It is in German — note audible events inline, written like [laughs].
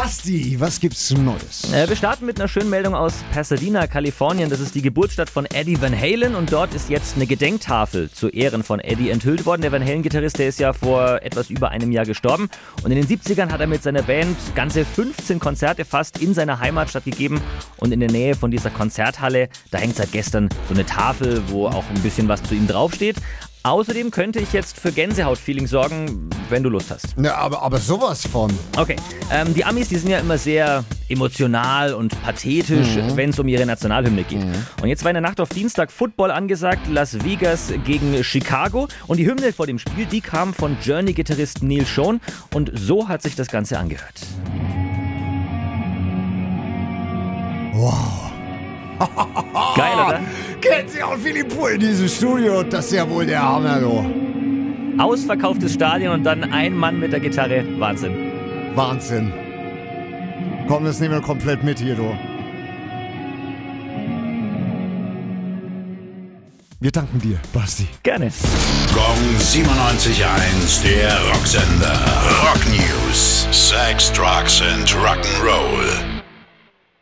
Basti, was gibt's Neues? Äh, wir starten mit einer schönen Meldung aus Pasadena, Kalifornien. Das ist die Geburtsstadt von Eddie Van Halen und dort ist jetzt eine Gedenktafel zu Ehren von Eddie enthüllt worden. Der Van Halen-Gitarrist, der ist ja vor etwas über einem Jahr gestorben und in den 70ern hat er mit seiner Band ganze 15 Konzerte fast in seiner Heimatstadt gegeben und in der Nähe von dieser Konzerthalle, da hängt seit gestern so eine Tafel, wo auch ein bisschen was zu ihm draufsteht. Außerdem könnte ich jetzt für Gänsehaut-Feeling sorgen, wenn du Lust hast. Na, aber, aber sowas von. Okay, ähm, die Amis, die sind ja immer sehr emotional und pathetisch, wenn es um ihre Nationalhymne geht. Und jetzt war in der Nacht auf Dienstag Football angesagt, Las Vegas gegen Chicago. Und die Hymne vor dem Spiel, die kam von Journey-Gitarrist Neil Schon. Und so hat sich das Ganze angehört. Wow. [laughs] Geil, oder? Kennt sie auch Philipp Pohl in diesem Studio? Das ist ja wohl der Hammer, du. Ausverkauftes Stadion und dann ein Mann mit der Gitarre. Wahnsinn. Wahnsinn. Komm, das nehmen wir komplett mit hier, du. Wir danken dir, Basti. Gerne. Gong 97.1, der Rocksender. Rock News. Sex, Drugs and Rock'n'Roll.